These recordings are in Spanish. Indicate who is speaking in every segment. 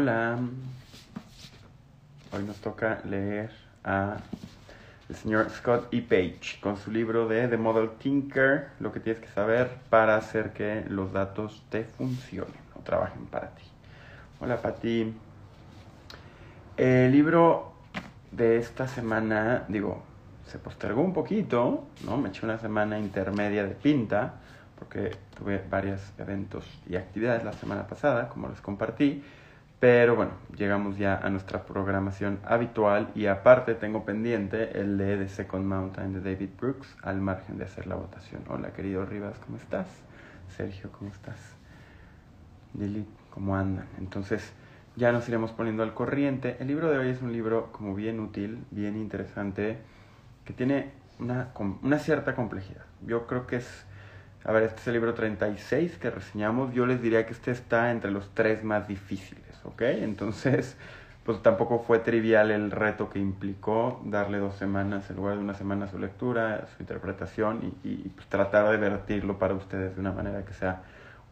Speaker 1: Hola. Hoy nos toca leer a el señor Scott E. Page con su libro de The Model Tinker, lo que tienes que saber para hacer que los datos te funcionen o trabajen para ti. Hola Pati. El libro de esta semana, digo, se postergó un poquito, ¿no? Me eché una semana intermedia de pinta porque tuve varios eventos y actividades la semana pasada, como les compartí. Pero bueno, llegamos ya a nuestra programación habitual y aparte tengo pendiente el de The Second Mountain de David Brooks al margen de hacer la votación. Hola querido Rivas, ¿cómo estás? Sergio, ¿cómo estás? Lili, ¿cómo andan? Entonces ya nos iremos poniendo al corriente. El libro de hoy es un libro como bien útil, bien interesante, que tiene una, una cierta complejidad. Yo creo que es a ver, este es el libro 36 que reseñamos. Yo les diría que este está entre los tres más difíciles, ¿ok? Entonces, pues tampoco fue trivial el reto que implicó darle dos semanas en lugar de una semana su lectura, su interpretación y, pues, tratar de vertirlo para ustedes de una manera que sea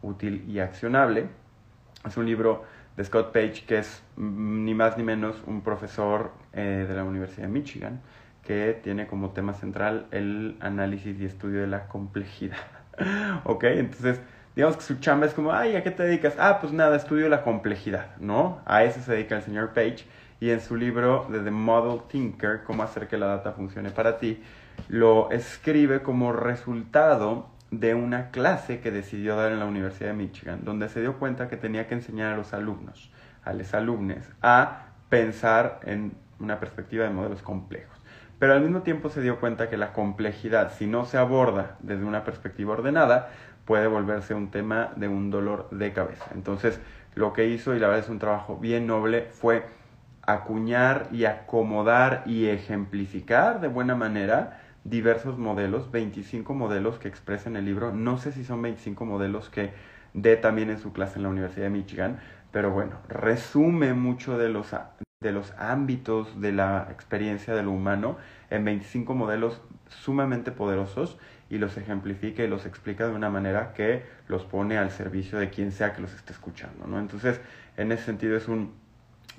Speaker 1: útil y accionable. Es un libro de Scott Page que es mm, ni más ni menos un profesor eh, de la Universidad de Michigan que tiene como tema central el análisis y estudio de la complejidad. ok, entonces digamos que su chamba es como, ay, ¿a qué te dedicas? Ah, pues nada, estudio la complejidad, ¿no? A eso se dedica el señor Page. Y en su libro de The Model Thinker, cómo hacer que la data funcione para ti, lo escribe como resultado de una clase que decidió dar en la Universidad de Michigan, donde se dio cuenta que tenía que enseñar a los alumnos, a los alumnos, a pensar en una perspectiva de modelos complejos. Pero al mismo tiempo se dio cuenta que la complejidad, si no se aborda desde una perspectiva ordenada, puede volverse un tema de un dolor de cabeza. Entonces, lo que hizo, y la verdad es un trabajo bien noble, fue acuñar y acomodar y ejemplificar de buena manera diversos modelos, 25 modelos que expresa en el libro. No sé si son 25 modelos que dé también en su clase en la Universidad de Michigan, pero bueno, resume mucho de los de los ámbitos de la experiencia de lo humano en 25 modelos sumamente poderosos y los ejemplifica y los explica de una manera que los pone al servicio de quien sea que los esté escuchando, ¿no? Entonces, en ese sentido es un,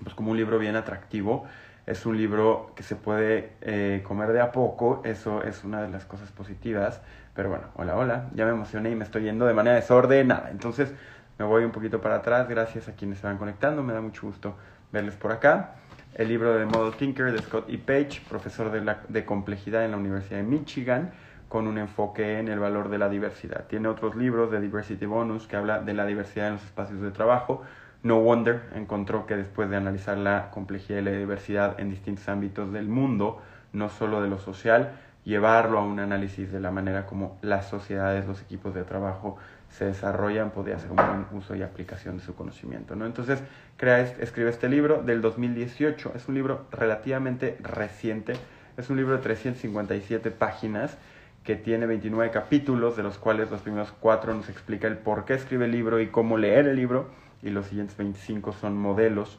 Speaker 1: pues como un libro bien atractivo, es un libro que se puede eh, comer de a poco, eso es una de las cosas positivas, pero bueno, hola, hola, ya me emocioné y me estoy yendo de manera desordenada, entonces me voy un poquito para atrás, gracias a quienes se van conectando, me da mucho gusto verles por acá. El libro de Model Thinker de Scott E. Page, profesor de, la, de complejidad en la Universidad de Michigan, con un enfoque en el valor de la diversidad. Tiene otros libros de Diversity Bonus que habla de la diversidad en los espacios de trabajo. No Wonder encontró que después de analizar la complejidad y la diversidad en distintos ámbitos del mundo, no solo de lo social, llevarlo a un análisis de la manera como las sociedades, los equipos de trabajo se desarrollan, podría hacer un buen uso y aplicación de su conocimiento. ¿no? Entonces, crea, escribe este libro del 2018, es un libro relativamente reciente, es un libro de 357 páginas que tiene 29 capítulos, de los cuales los primeros cuatro nos explica el por qué escribe el libro y cómo leer el libro, y los siguientes 25 son modelos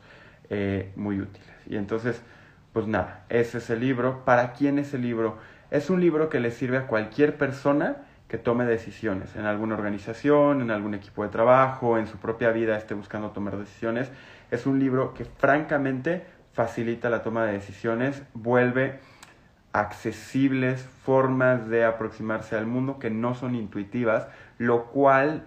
Speaker 1: eh, muy útiles. Y entonces, pues nada, ese es el libro. ¿Para quién es el libro? Es un libro que le sirve a cualquier persona que tome decisiones en alguna organización, en algún equipo de trabajo, en su propia vida esté buscando tomar decisiones. Es un libro que francamente facilita la toma de decisiones, vuelve accesibles formas de aproximarse al mundo que no son intuitivas, lo cual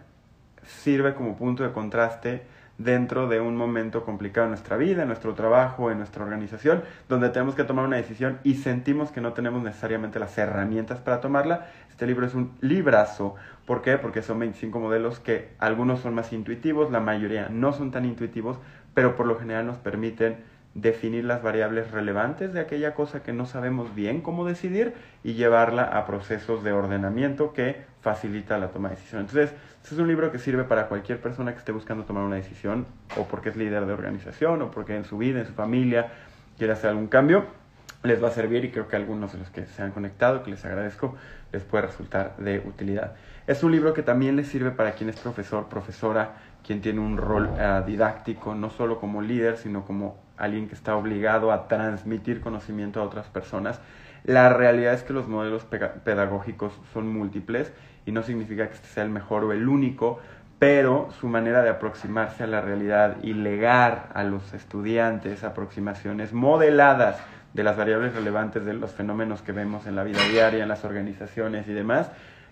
Speaker 1: sirve como punto de contraste dentro de un momento complicado en nuestra vida, en nuestro trabajo, en nuestra organización, donde tenemos que tomar una decisión y sentimos que no tenemos necesariamente las herramientas para tomarla. Este libro es un librazo. ¿Por qué? Porque son 25 modelos que algunos son más intuitivos, la mayoría no son tan intuitivos, pero por lo general nos permiten definir las variables relevantes de aquella cosa que no sabemos bien cómo decidir y llevarla a procesos de ordenamiento que facilita la toma de decisión. Entonces, este es un libro que sirve para cualquier persona que esté buscando tomar una decisión o porque es líder de organización o porque en su vida, en su familia quiere hacer algún cambio. Les va a servir y creo que algunos de los que se han conectado, que les agradezco, les puede resultar de utilidad. Es un libro que también les sirve para quien es profesor, profesora, quien tiene un rol uh, didáctico, no solo como líder, sino como alguien que está obligado a transmitir conocimiento a otras personas. La realidad es que los modelos pedagógicos son múltiples y no significa que este sea el mejor o el único, pero su manera de aproximarse a la realidad y legar a los estudiantes aproximaciones modeladas de las variables relevantes de los fenómenos que vemos en la vida diaria, en las organizaciones y demás,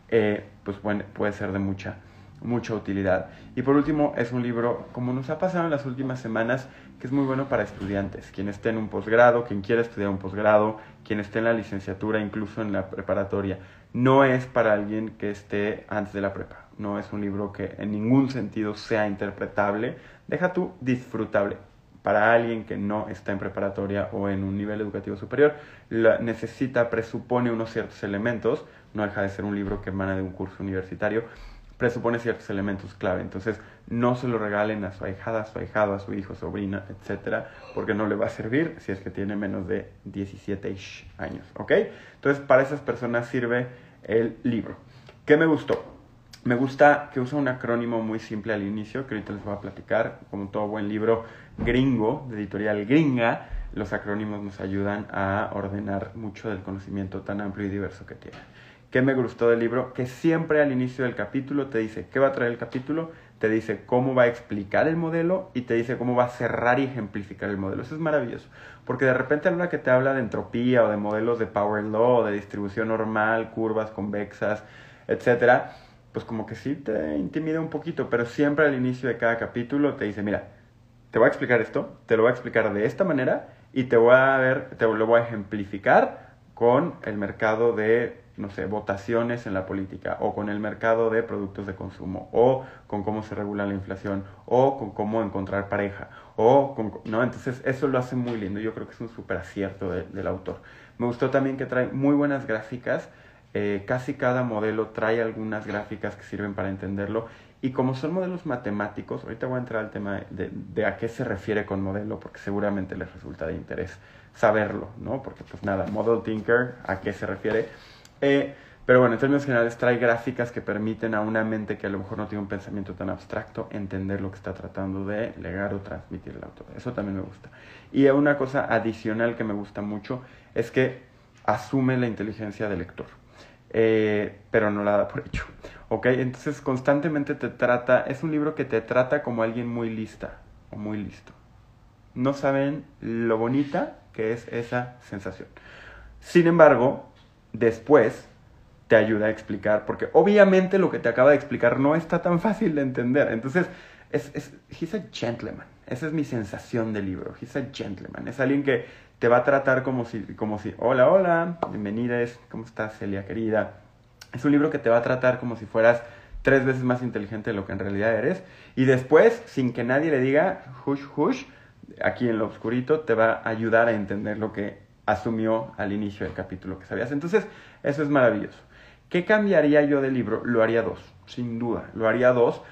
Speaker 1: eh, pues bueno, puede ser de mucha, mucha utilidad. Y por último, es un libro, como nos ha pasado en las últimas semanas, que es muy bueno para estudiantes, quien esté en un posgrado, quien quiera estudiar un posgrado, quien esté en la licenciatura, incluso en la preparatoria. No es para alguien que esté antes de la prepa. No es un libro que en ningún sentido sea interpretable. Deja tú disfrutable para alguien que no está en preparatoria o en un nivel educativo superior, necesita, presupone unos ciertos elementos, no deja de ser un libro que emana de un curso universitario, presupone ciertos elementos clave. Entonces, no se lo regalen a su ahijada, a su ahijado, a su hijo, sobrina, etcétera, porque no le va a servir si es que tiene menos de 17 años, ¿ok? Entonces, para esas personas sirve el libro. ¿Qué me gustó? Me gusta que usa un acrónimo muy simple al inicio, que ahorita les voy a platicar. Como todo buen libro gringo, de editorial gringa, los acrónimos nos ayudan a ordenar mucho del conocimiento tan amplio y diverso que tiene. ¿Qué me gustó del libro? Que siempre al inicio del capítulo te dice qué va a traer el capítulo, te dice cómo va a explicar el modelo y te dice cómo va a cerrar y ejemplificar el modelo. Eso es maravilloso, porque de repente a la que te habla de entropía o de modelos de power law, de distribución normal, curvas convexas, etcétera, pues como que sí te intimida un poquito, pero siempre al inicio de cada capítulo te dice, mira, te voy a explicar esto, te lo voy a explicar de esta manera y te voy a ver, te lo voy a ejemplificar con el mercado de, no sé, votaciones en la política o con el mercado de productos de consumo o con cómo se regula la inflación o con cómo encontrar pareja o con, ¿no? Entonces eso lo hace muy lindo, yo creo que es un súper acierto del autor. Me gustó también que trae muy buenas gráficas, eh, casi cada modelo trae algunas gráficas que sirven para entenderlo. Y como son modelos matemáticos, ahorita voy a entrar al tema de, a qué se refiere con modelo, porque seguramente les resulta de interés saberlo, ¿no? Porque pues nada, Model Tinker, ¿a qué se refiere? Eh, pero bueno, en términos generales trae gráficas que permiten a una mente que a lo mejor no tiene un pensamiento tan abstracto entender lo que está tratando de legar o transmitir el autor. Eso también me gusta. Y una cosa adicional que me gusta mucho es que asume la inteligencia del lector. Eh, pero no la da por hecho. ¿Ok? Entonces constantemente te trata, es un libro que te trata como alguien muy lista o muy listo. No saben lo bonita que es esa sensación. Sin embargo, después te ayuda a explicar, porque obviamente lo que te acaba de explicar no está tan fácil de entender. Entonces, es, es, he's a gentleman. Esa es mi sensación del libro. He's a gentleman. Es alguien que te va a tratar como si, como si, hola, hola, bienvenidas, ¿cómo estás, Celia querida? Es un libro que te va a tratar como si fueras tres veces más inteligente de lo que en realidad eres. Y después, sin que nadie le diga, hush, hush, aquí en lo oscurito, te va a ayudar a entender lo que asumió al inicio del capítulo que sabías. Entonces, eso es maravilloso. ¿Qué cambiaría yo del libro? Lo haría dos, sin duda. Lo haría dos.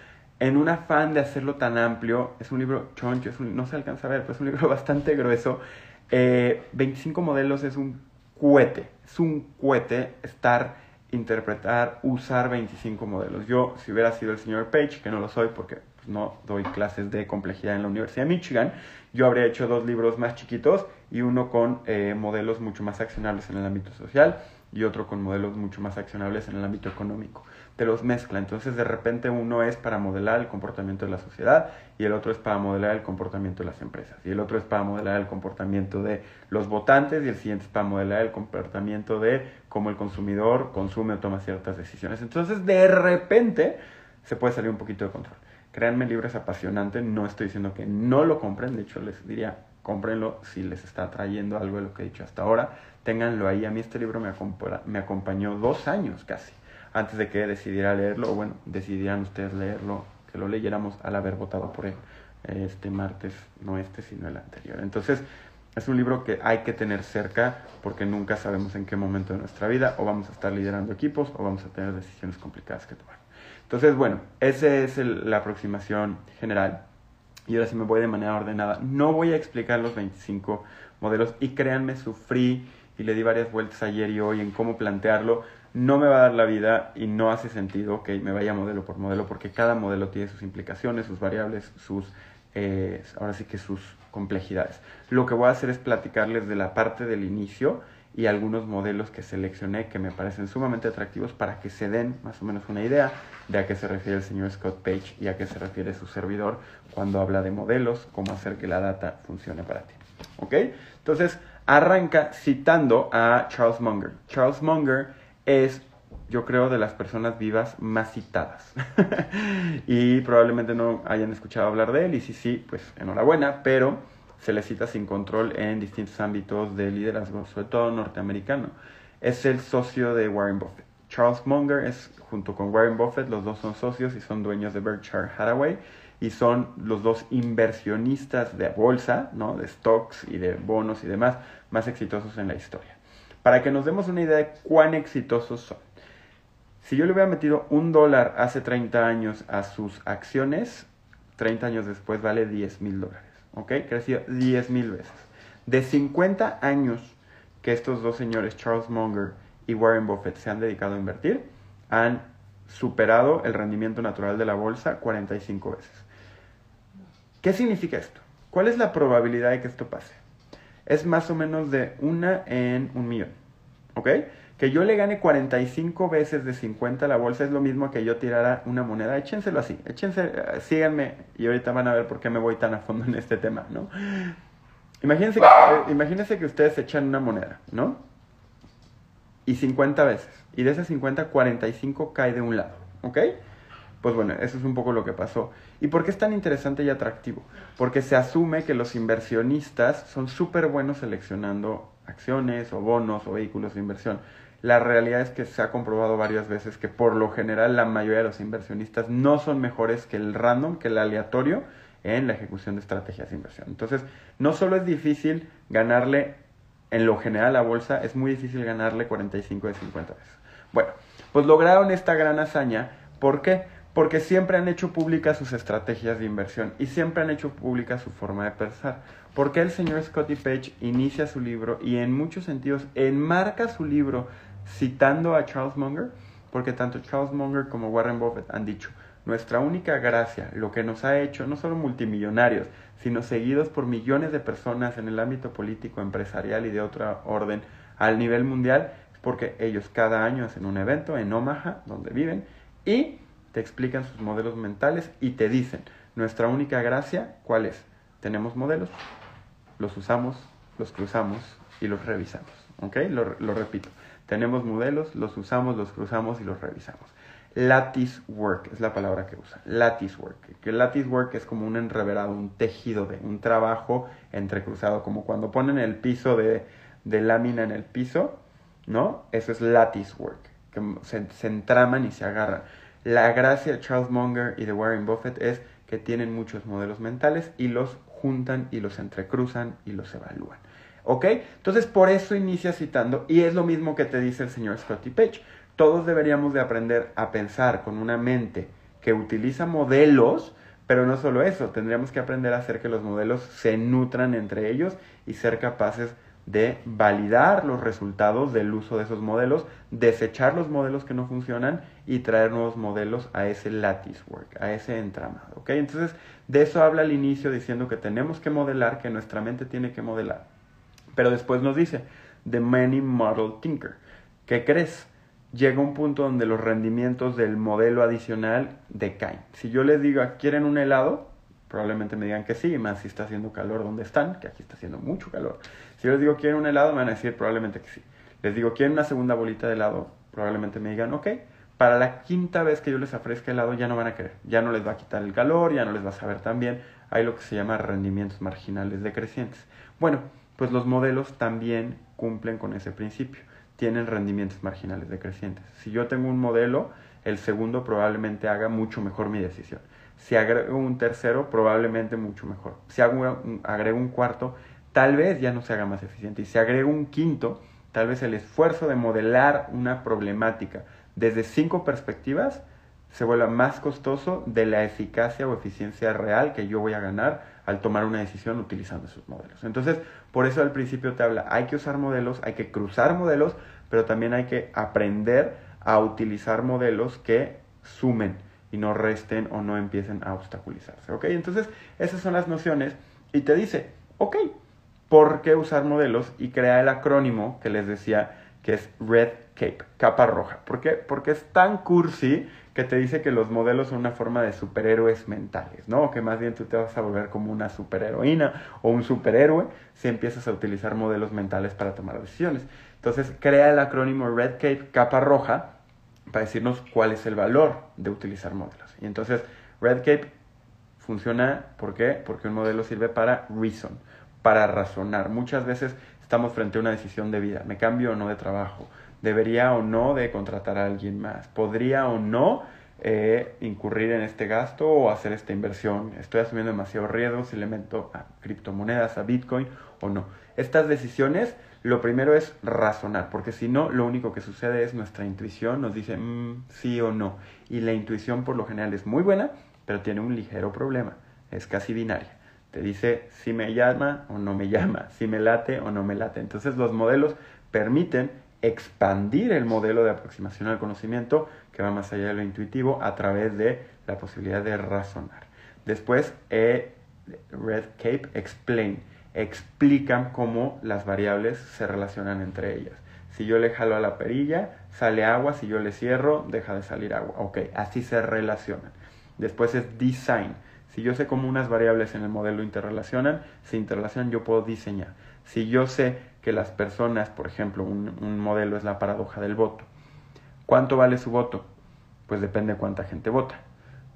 Speaker 1: En un afán de hacerlo tan amplio, es un libro choncho, no se alcanza a ver, pero es un libro bastante grueso 25 eh, modelos es un cohete, es un cohete estar, interpretar, usar 25 modelos. Yo, si hubiera sido el señor Page, que no lo soy porque pues, no doy clases de complejidad en la Universidad de Michigan, yo habría hecho dos libros más chiquitos y uno con eh, modelos mucho más accionables en el ámbito social y otro con modelos mucho más accionables en el ámbito económico te los mezcla. Entonces de repente uno es para modelar el comportamiento de la sociedad y el otro es para modelar el comportamiento de las empresas y el otro es para modelar el comportamiento de los votantes y el siguiente es para modelar el comportamiento de cómo el consumidor consume o toma ciertas decisiones. Entonces de repente se puede salir un poquito de control. Créanme, el libro es apasionante, no estoy diciendo que no lo compren, de hecho les diría, cómprenlo si les está trayendo algo de lo que he dicho hasta ahora, ténganlo ahí. A mí este libro me, acompañó dos años casi antes de que decidiera leerlo, o bueno, decidieran ustedes leerlo, que lo leyéramos al haber votado por él este martes, no este, sino el anterior. Entonces, es un libro que hay que tener cerca porque nunca sabemos en qué momento de nuestra vida o vamos a estar liderando equipos o vamos a tener decisiones complicadas que tomar. Entonces, bueno, esa es la aproximación general. Y ahora sí me voy de manera ordenada. No voy a explicar los 25 modelos y créanme, sufrí y le di varias vueltas ayer y hoy en cómo plantearlo no me va a dar la vida y no hace sentido que me vaya modelo por modelo porque cada modelo tiene sus implicaciones, sus variables, sus, eh, ahora sí que sus complejidades. Lo que voy a hacer es platicarles de la parte del inicio y algunos modelos que seleccioné que me parecen sumamente atractivos para que se den más o menos una idea de a qué se refiere el señor Scott Page y a qué se refiere su servidor cuando habla de modelos, cómo hacer que la data funcione para ti. ¿Ok? Entonces, arranca citando a Charles Munger. Charles Munger es yo creo, de las personas vivas más citadas. y probablemente no hayan escuchado hablar de él, y si sí, pues enhorabuena, pero se le cita sin control en distintos ámbitos de liderazgo, sobre todo norteamericano. Es el socio de Warren Buffett. Charles Munger es, junto con Warren Buffett, los dos son socios y son dueños de Berkshire Hathaway y son los dos inversionistas de bolsa, ¿no? de stocks y de bonos y demás, más exitosos en la historia. Para que nos demos una idea de cuán exitosos son. Si yo le hubiera metido un dólar hace 30 años a sus acciones, 30 años después vale 10 mil dólares. ¿ok? Creció 10 mil veces. De 50 años que estos dos señores, Charles Munger y Warren Buffett, se han dedicado a invertir, han superado el rendimiento natural de la bolsa 45 veces. ¿Qué significa esto? ¿Cuál es la probabilidad de que esto pase? Es más o menos de una en un millón. ¿Ok? Que yo le gane 45 veces de 50 a la bolsa es lo mismo que yo tirara una moneda. Échenselo así, échense, eh, síganme y ahorita van a ver por qué me voy tan a fondo en este tema, ¿no? Imagínense que, eh, imagínense que ustedes echan una moneda, ¿no? Y 50 veces. Y de esas 50, 45 cae de un lado, ¿ok? Pues bueno, eso es un poco lo que pasó. ¿Y por qué es tan interesante y atractivo? Porque se asume que los inversionistas son súper buenos seleccionando acciones o bonos o vehículos de inversión. La realidad es que se ha comprobado varias veces que por lo general la mayoría de los inversionistas no son mejores que el random, que el aleatorio en la ejecución de estrategias de inversión. Entonces, no solo es difícil ganarle en lo general a la bolsa, es muy difícil ganarle 45 de 50 veces. Bueno, pues lograron esta gran hazaña. ¿Por qué? Porque siempre han hecho públicas sus estrategias de inversión y siempre han hecho pública su forma de pensar. ¿Por qué el señor Scotty Page inicia su libro y en muchos sentidos enmarca su libro citando a Charles Munger, porque tanto Charles Munger como Warren Buffett han dicho, nuestra única gracia, lo que nos ha hecho no solo multimillonarios, sino seguidos por millones de personas en el ámbito político, empresarial y de otra orden al nivel mundial, es porque ellos cada año hacen un evento en Omaha, donde viven, y te explican sus modelos mentales y te dicen, nuestra única gracia, ¿cuál es? Tenemos modelos, los usamos, los cruzamos y los revisamos. ¿Ok? lo repito. Tenemos modelos, los usamos, los cruzamos y los revisamos. Lattice work es la palabra que usa. Lattice work. Que lattice work es como un enreverado, un tejido de un trabajo entrecruzado, como cuando ponen el piso de, lámina en el piso, ¿no? Eso es lattice work, que se, se entraman y se agarran. La gracia de Charles Munger y de Warren Buffett es que tienen muchos modelos mentales y los juntan y los entrecruzan y los evalúan. ¿Ok? Entonces por eso inicia citando y es lo mismo que te dice el señor Scotty Page. Todos deberíamos de aprender a pensar con una mente que utiliza modelos, pero no solo eso, tendríamos que aprender a hacer que los modelos se nutran entre ellos y ser capaces de validar los resultados del uso de esos modelos, desechar los modelos que no funcionan y traer nuevos modelos a ese lattice work, a ese entramado. ¿ok? Entonces, de eso habla al inicio diciendo que tenemos que modelar, que nuestra mente tiene que modelar. Pero después nos dice, The Many Model Tinker. ¿Qué crees? Llega un punto donde los rendimientos del modelo adicional decaen. Si yo les digo, ¿quieren un helado? Probablemente me digan que sí, más si está haciendo calor donde están, que aquí está haciendo mucho calor. Si yo les digo, ¿quieren un helado? Me van a decir probablemente que sí. Les digo, ¿quieren una segunda bolita de helado? Probablemente me digan, ok. Para la quinta vez que yo les ofrezca helado ya no van a querer. Ya no les va a quitar el calor, ya no les va a saber tan bien. Hay lo que se llama rendimientos marginales decrecientes. Bueno, pues los modelos también cumplen con ese principio. Tienen rendimientos marginales decrecientes. Si yo tengo un modelo, el segundo probablemente haga mucho mejor mi decisión. Si agrego un tercero, probablemente mucho mejor. Si agrego un cuarto, tal vez ya no se haga más eficiente. Y si agrego un quinto, tal vez el esfuerzo de modelar una problemática desde cinco perspectivas se vuelva más costoso de la eficacia o eficiencia real que yo voy a ganar al tomar una decisión utilizando esos modelos. Entonces, por eso al principio te habla, hay que usar modelos, hay que cruzar modelos, pero también hay que aprender a utilizar modelos que sumen y no resten o no empiecen a obstaculizarse. ¿Ok? Entonces, esas son las nociones y te dice, ok, por qué usar modelos y crea el acrónimo que les decía que es Red Cape, capa roja. ¿Por qué? Porque es tan cursi que te dice que los modelos son una forma de superhéroes mentales, ¿no? Que más bien tú te vas a volver como una superheroína o un superhéroe si empiezas a utilizar modelos mentales para tomar decisiones. Entonces crea el acrónimo Red Cape, capa roja, para decirnos cuál es el valor de utilizar modelos. Y entonces Red Cape funciona, ¿por qué? Porque un modelo sirve para reason, para razonar. Muchas veces estamos frente a una decisión de vida, ¿me cambio o no de trabajo? ¿Debería o no de contratar a alguien más? ¿Podría o no eh, incurrir en este gasto o hacer esta inversión? ¿Estoy asumiendo demasiado riesgo si le meto a criptomonedas, a Bitcoin o no? Estas decisiones lo primero es razonar, porque si no, lo único que sucede es nuestra intuición nos dice mm, sí o no. Y la intuición por lo general es muy buena, pero tiene un ligero problema, es casi binaria. Te dice si me llama o no me llama, si me late o no me late. Entonces los modelos permiten expandir el modelo de aproximación al conocimiento que va más allá de lo intuitivo a través de la posibilidad de razonar. Después, eh, Red Cape Explain explican cómo las variables se relacionan entre ellas. Si yo le jalo a la perilla, sale agua, si yo le cierro, deja de salir agua. Ok, así se relacionan. Después es design. Si yo sé cómo unas variables en el modelo interrelacionan, se interrelacionan, yo puedo diseñar. Si yo sé que las personas, por ejemplo, un, un modelo es la paradoja del voto. ¿Cuánto vale su voto? Pues depende de cuánta gente vota,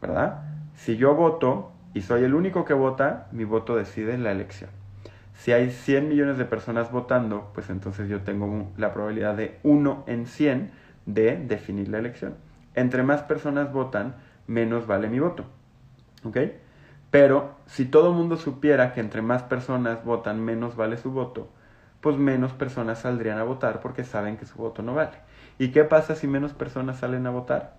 Speaker 1: ¿verdad? Si yo voto y soy el único que vota, mi voto decide la elección. Si hay 100 millones de personas votando, pues entonces yo tengo la probabilidad de 1 en 100 de definir la elección. Entre más personas votan, menos vale mi voto. ¿Ok? Pero si todo el mundo supiera que entre más personas votan, menos vale su voto, pues menos personas saldrían a votar porque saben que su voto no vale. ¿Y qué pasa si menos personas salen a votar?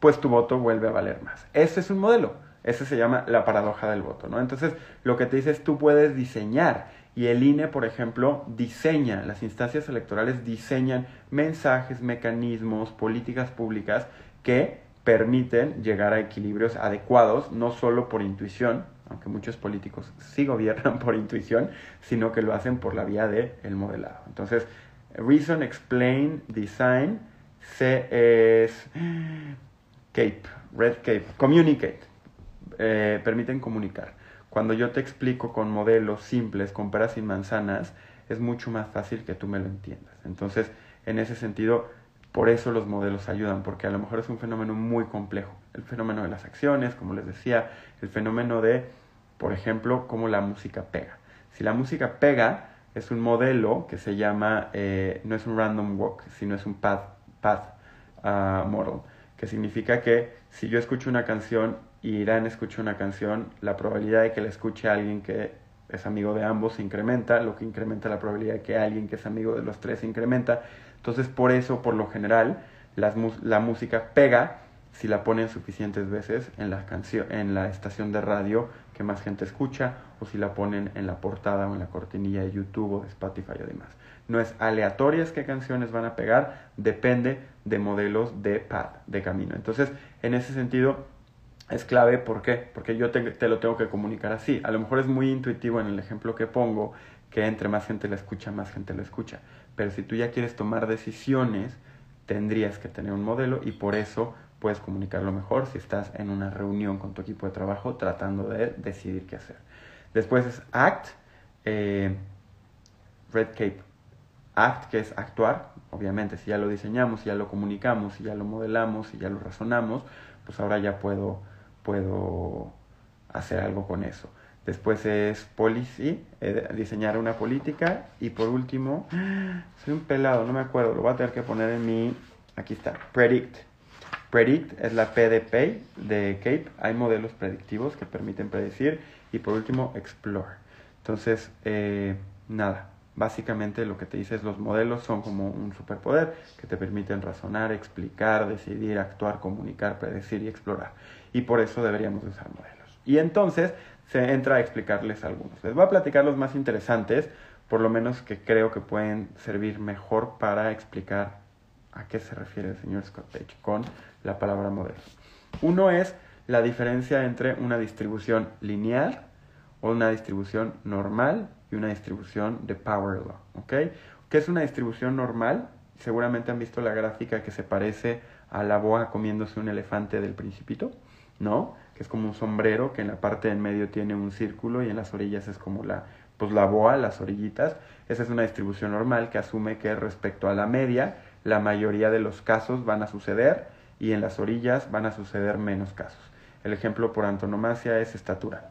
Speaker 1: Pues tu voto vuelve a valer más. Ese es un modelo. Ese se llama la paradoja del voto, ¿no? Entonces, lo que te dice es tú puedes diseñar y el INE, por ejemplo, diseña, las instancias electorales diseñan mensajes, mecanismos, políticas públicas que permiten llegar a equilibrios adecuados, no solo por intuición, aunque muchos políticos sí gobiernan por intuición, sino que lo hacen por la vía del el modelado. Entonces, Reason, Explain, Design, C es CAPE, Red CAPE, Communicate, eh, permiten comunicar. Cuando yo te explico con modelos simples, con peras y manzanas, es mucho más fácil que tú me lo entiendas. Entonces, en ese sentido, por eso los modelos ayudan, porque a lo mejor es un fenómeno muy complejo. El fenómeno de las acciones, como les decía, el fenómeno de, por ejemplo, cómo la música pega. Si la música pega, es un modelo que se llama, eh, no es un random walk, sino es un path, path uh, model, que significa que si yo escucho una canción y Irán escucha una canción, la probabilidad de que la escuche alguien que es amigo de ambos se incrementa, lo que incrementa la probabilidad de que alguien que es amigo de los tres se incrementa. Entonces, por eso, por lo general, la música pega si la ponen suficientes veces en la, en la estación de radio que más gente escucha o si la ponen en la portada o en la cortinilla de YouTube o de Spotify o demás. No es aleatorias qué canciones van a pegar, depende de modelos de pad, de camino. Entonces, en ese sentido, es clave, ¿por qué? Porque yo te, lo tengo que comunicar así. A lo mejor es muy intuitivo en el ejemplo que pongo, que entre más gente la escucha, más gente lo escucha. Pero si tú ya quieres tomar decisiones, tendrías que tener un modelo y por eso puedes comunicarlo mejor si estás en una reunión con tu equipo de trabajo tratando de decidir qué hacer. Después es ACT, eh, Red Cape. ACT, que es actuar, obviamente, si ya lo diseñamos, si ya lo comunicamos, si ya lo modelamos, si ya lo razonamos, pues ahora ya puedo puedo hacer algo con eso. Después es policy, eh, diseñar una política. Y por último, soy un pelado, no me acuerdo, lo voy a tener que poner en mi... Aquí está, predict. Predict es la P de de Cape. Hay modelos predictivos que permiten predecir. Y por último, explore. Entonces, eh, nada, básicamente lo que te dice es los modelos son como un superpoder que te permiten razonar, explicar, decidir, actuar, comunicar, predecir y explorar y por eso deberíamos usar modelos. Y entonces se entra a explicarles algunos. Les voy a platicar los más interesantes, por lo menos que creo que pueden servir mejor para explicar a qué se refiere el señor Scott Page con la palabra modelo. Uno es la diferencia entre una distribución lineal o una distribución normal una distribución de power law. ¿ok? ¿Qué es una distribución normal? Seguramente han visto la gráfica que se parece a la boa comiéndose un elefante del principito, ¿no? Que es como un sombrero que en la parte en medio tiene un círculo y en las orillas es como la, pues la boa, las orillitas. Esa es una distribución normal que asume que respecto a la media, la mayoría de los casos van a suceder y en las orillas van a suceder menos casos. El ejemplo por antonomasia es estatura.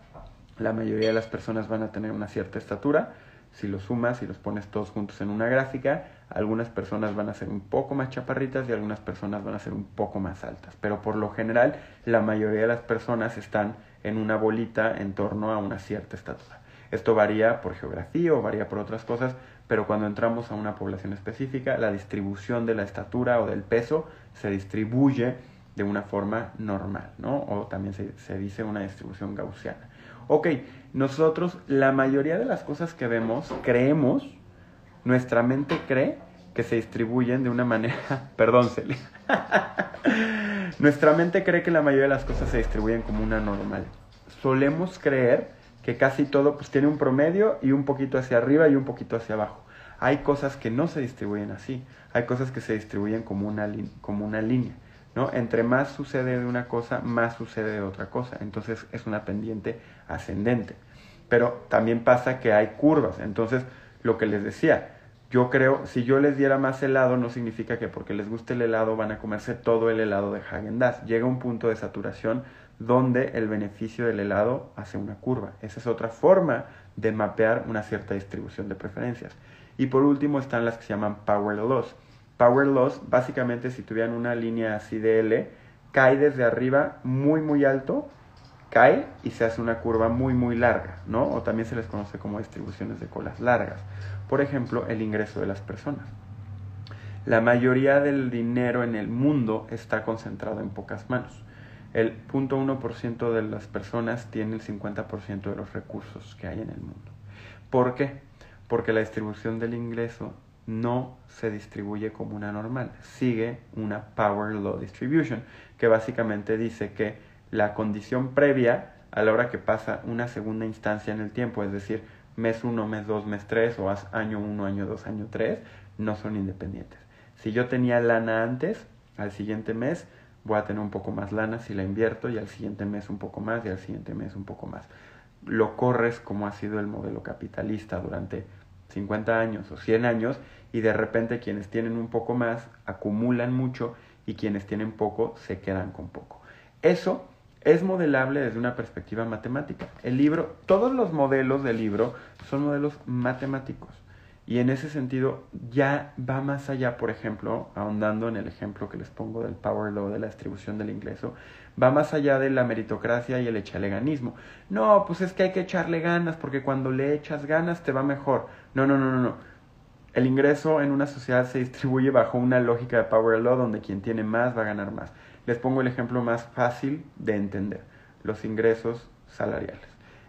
Speaker 1: La mayoría de las personas van a tener una cierta estatura. Si los sumas y los pones todos juntos en una gráfica, algunas personas van a ser un poco más chaparritas y algunas personas van a ser un poco más altas. Pero por lo general, la mayoría de las personas están en una bolita en torno a una cierta estatura. Esto varía por geografía o varía por otras cosas, pero cuando entramos a una población específica, la distribución de la estatura o del peso se distribuye de una forma normal, ¿no? O también se, se dice una distribución gaussiana. Ok, nosotros la mayoría de las cosas que vemos, creemos, nuestra mente cree que se distribuyen de una manera, perdón Celia, nuestra mente cree que la mayoría de las cosas se distribuyen como una normal. Solemos creer que casi todo pues tiene un promedio y un poquito hacia arriba y un poquito hacia abajo. Hay cosas que no se distribuyen así, hay cosas que se distribuyen como una, como una línea. ¿No? Entre más sucede de una cosa, más sucede de otra cosa. Entonces es una pendiente ascendente. Pero también pasa que hay curvas. Entonces, lo que les decía, yo creo, si yo les diera más helado, no significa que porque les guste el helado van a comerse todo el helado de Hagen Dazs. Llega un punto de saturación donde el beneficio del helado hace una curva. Esa es otra forma de mapear una cierta distribución de preferencias. Y por último están las que se llaman power laws power loss, básicamente si tuvieran una línea así de L, cae desde arriba muy muy alto, cae y se hace una curva muy muy larga, ¿no? O también se les conoce como distribuciones de colas largas. Por ejemplo, el ingreso de las personas. La mayoría del dinero en el mundo está concentrado en pocas manos. El 0.1% de las personas tiene el 50% de los recursos que hay en el mundo. ¿Por qué? Porque la distribución del ingreso no se distribuye como una normal, sigue una Power Law Distribution, que básicamente dice que la condición previa a la hora que pasa una segunda instancia en el tiempo, es decir, mes 1, mes 2, mes 3 o año 1, año 2, año 3, no son independientes. Si yo tenía lana antes, al siguiente mes voy a tener un poco más lana si la invierto y al siguiente mes un poco más y al siguiente mes un poco más. Lo corres como ha sido el modelo capitalista durante 50 años o 100 años y de repente quienes tienen un poco más acumulan mucho y quienes tienen poco se quedan con poco. Eso es modelable desde una perspectiva matemática. El libro, todos los modelos del libro son modelos matemáticos. Y en ese sentido ya va más allá, por ejemplo, ahondando en el ejemplo que les pongo del power law de la distribución del ingreso, va más allá de la meritocracia y el echaleganismo. No, pues es que hay que echarle ganas porque cuando le echas ganas te va mejor. No, no, no, no, no. El ingreso en una sociedad se distribuye bajo una lógica de power law donde quien tiene más va a ganar más. Les pongo el ejemplo más fácil de entender, los ingresos salariales.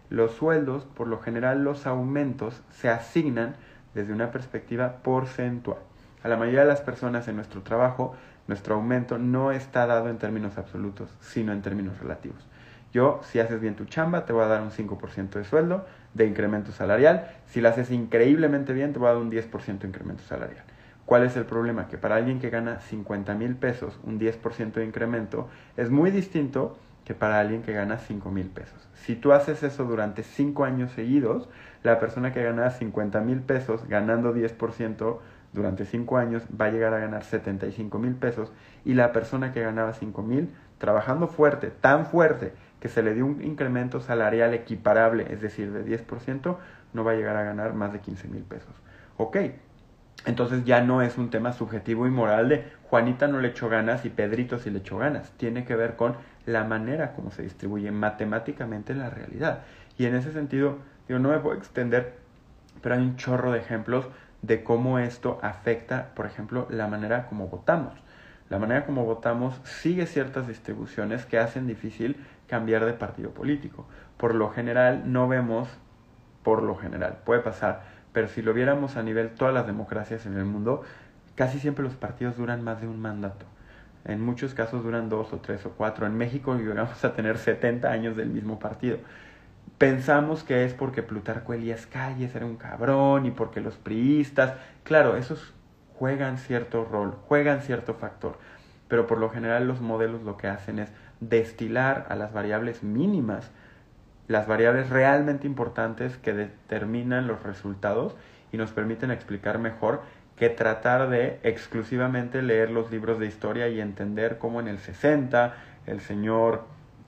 Speaker 1: Los sueldos, por lo general los aumentos, se asignan desde una perspectiva porcentual. A la mayoría de las personas en nuestro trabajo, nuestro aumento no está dado en términos absolutos, sino en términos relativos. Yo, si haces bien tu chamba, te voy a dar un 5% de sueldo de incremento salarial. Si la haces increíblemente bien, te voy a dar un 10% de incremento salarial. ¿Cuál es el problema? Que para alguien que gana 50 mil pesos, un 10% de incremento es muy distinto que para alguien que gana 5 mil pesos. Si tú haces eso durante 5 años seguidos, la persona que gana 50 mil pesos ganando 10% durante 5 años va a llegar a ganar 75 mil pesos y la persona que ganaba 5 mil trabajando fuerte, tan fuerte que se le dio un incremento salarial equiparable, es decir, de 10%, no va a llegar a ganar más de 15 mil pesos. Ok, entonces ya no es un tema subjetivo y moral de Juanita no le echó ganas y Pedrito sí le echó ganas. Tiene que ver con la manera como se distribuye matemáticamente la realidad. Y en ese sentido, yo no me puedo extender, pero hay un chorro de ejemplos de cómo esto afecta, por ejemplo, la manera como votamos. La manera como votamos sigue ciertas distribuciones que hacen difícil cambiar de partido político. Por lo general no vemos, por lo general, puede pasar, pero si lo viéramos a nivel todas las democracias en el mundo, casi siempre los partidos duran más de un mandato. En muchos casos duran dos o tres o cuatro. En México llegamos a tener 70 años del mismo partido. Pensamos que es porque Plutarco Elías Calles era un cabrón y porque los priistas, claro, esos juegan cierto rol, juegan cierto factor, pero por lo general los modelos lo que hacen es destilar a las variables mínimas, las variables realmente importantes que determinan los resultados y nos permiten explicar mejor que tratar de exclusivamente leer los libros de historia y entender cómo en el 60 el señor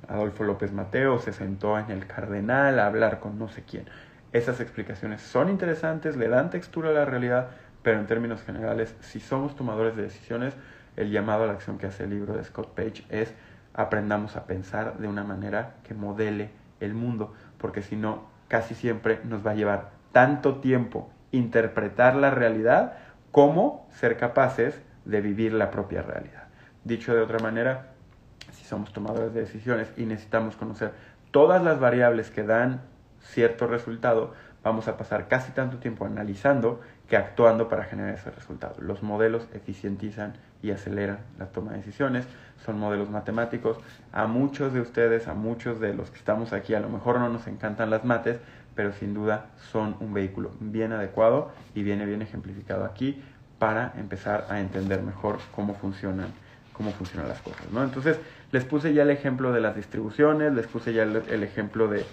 Speaker 1: Adolfo López Mateo se sentó en el Cardenal a hablar con no sé quién. Esas explicaciones son interesantes, le dan textura a la realidad, pero en términos generales, si somos tomadores de decisiones, el llamado a la acción que hace el libro de Scott Page es aprendamos a pensar de una manera que modele el mundo, porque si no, casi siempre nos va a llevar tanto tiempo interpretar la realidad como ser capaces de vivir la propia realidad. Dicho de otra manera, somos tomadores de decisiones y necesitamos conocer todas las variables que dan cierto resultado, vamos a pasar casi tanto tiempo analizando que actuando para generar ese resultado. Los modelos eficientizan y aceleran la toma de decisiones, son modelos matemáticos. A muchos de ustedes, a muchos de los que estamos aquí, a lo mejor no nos encantan las mates, pero sin duda son un vehículo bien adecuado y viene bien ejemplificado aquí para empezar a entender mejor cómo funcionan, cómo funcionan las cosas. ¿no? Entonces, les puse ya el ejemplo de las distribuciones, les puse ya el, ejemplo de,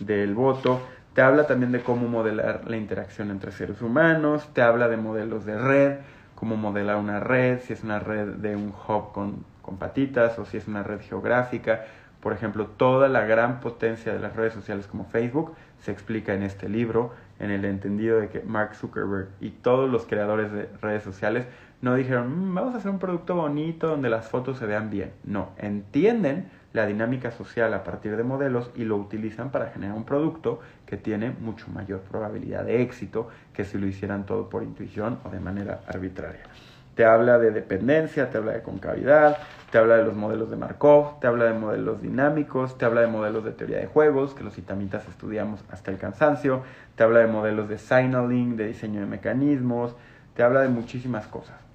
Speaker 1: del voto, te habla también de cómo modelar la interacción entre seres humanos, te habla de modelos de red, cómo modelar una red, si es una red de un hub con, con patitas o si es una red geográfica. Por ejemplo, toda la gran potencia de las redes sociales como Facebook se explica en este libro, en el entendido de que Mark Zuckerberg y todos los creadores de redes sociales no dijeron, mm, vamos a hacer un producto bonito donde las fotos se vean bien. No, entienden la dinámica social a partir de modelos y lo utilizan para generar un producto que tiene mucho mayor probabilidad de éxito que si lo hicieran todo por intuición o de manera arbitraria. Te habla de dependencia, te habla de concavidad, te habla de los modelos de Markov, te habla de modelos dinámicos, te habla de modelos de teoría de juegos, que los itamitas estudiamos hasta el cansancio, te habla de modelos de signaling, de diseño de mecanismos, te habla de muchísimas cosas.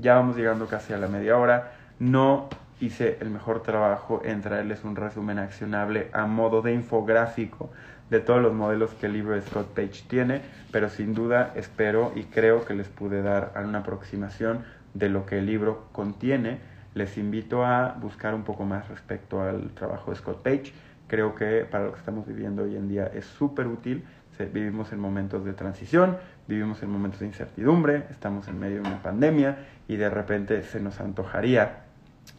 Speaker 1: Ya vamos llegando casi a la media hora. No hice el mejor trabajo en traerles un resumen accionable a modo de infográfico de todos los modelos que el libro de Scott Page tiene, pero sin duda espero y creo que les pude dar una aproximación de lo que el libro contiene. Les invito a buscar un poco más respecto al trabajo de Scott Page. Creo que para lo que estamos viviendo hoy en día es súper útil. Vivimos en momentos de transición, vivimos en momentos de incertidumbre, estamos en medio de una pandemia y de repente se nos antojaría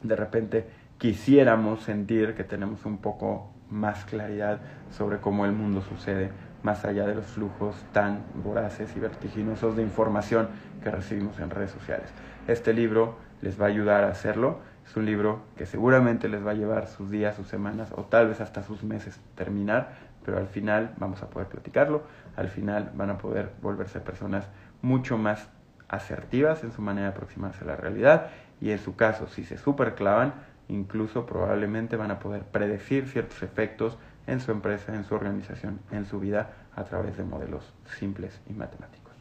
Speaker 1: de repente quisiéramos sentir que tenemos un poco más claridad sobre cómo el mundo sucede, más allá de los flujos tan voraces y vertiginosos de información que recibimos en redes sociales. Este libro les va a ayudar a hacerlo. Es un libro que seguramente les va a llevar sus días, sus semanas o tal vez hasta sus meses terminar, pero al final vamos a poder platicarlo, al final van a poder volverse personas mucho más asertivas en su manera de aproximarse a la realidad y en su caso, si se superclavan, incluso probablemente van a poder predecir ciertos efectos en su empresa, en su organización, en su vida a través de modelos simples y matemáticos.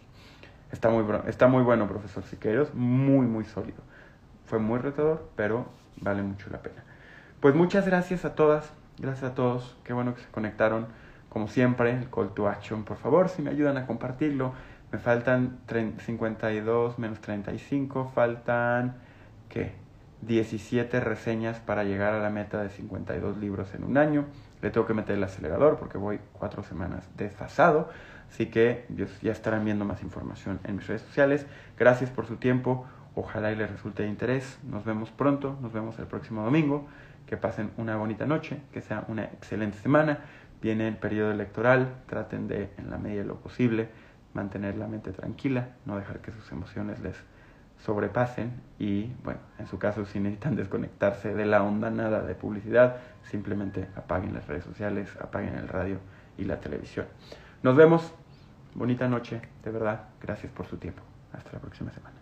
Speaker 1: Está muy, está muy bueno, profesor Siqueiros, muy, muy sólido. Fue muy retador, pero vale mucho la pena. Pues muchas gracias a todas, gracias a todos, qué bueno que se conectaron. Como siempre, el call to action, por favor, si me ayudan a compartirlo. Me faltan 52 menos 35, faltan ¿qué? 17 reseñas para llegar a la meta de 52 libros en un año. Le tengo que meter el acelerador porque voy cuatro semanas desfasado. Así que ya estarán viendo más información en mis redes sociales. Gracias por su tiempo. Ojalá y les resulte de interés. Nos vemos pronto. Nos vemos el próximo domingo. Que pasen una bonita noche. Que sea una excelente semana. Viene el periodo electoral. Traten de, en la medida de lo posible, mantener la mente tranquila. No dejar que sus emociones les sobrepasen y, bueno, en su caso si necesitan desconectarse de la onda nada de publicidad, simplemente apaguen las redes sociales, apaguen el radio y la televisión. Nos vemos, bonita noche, de verdad, gracias por su tiempo. Hasta la próxima semana.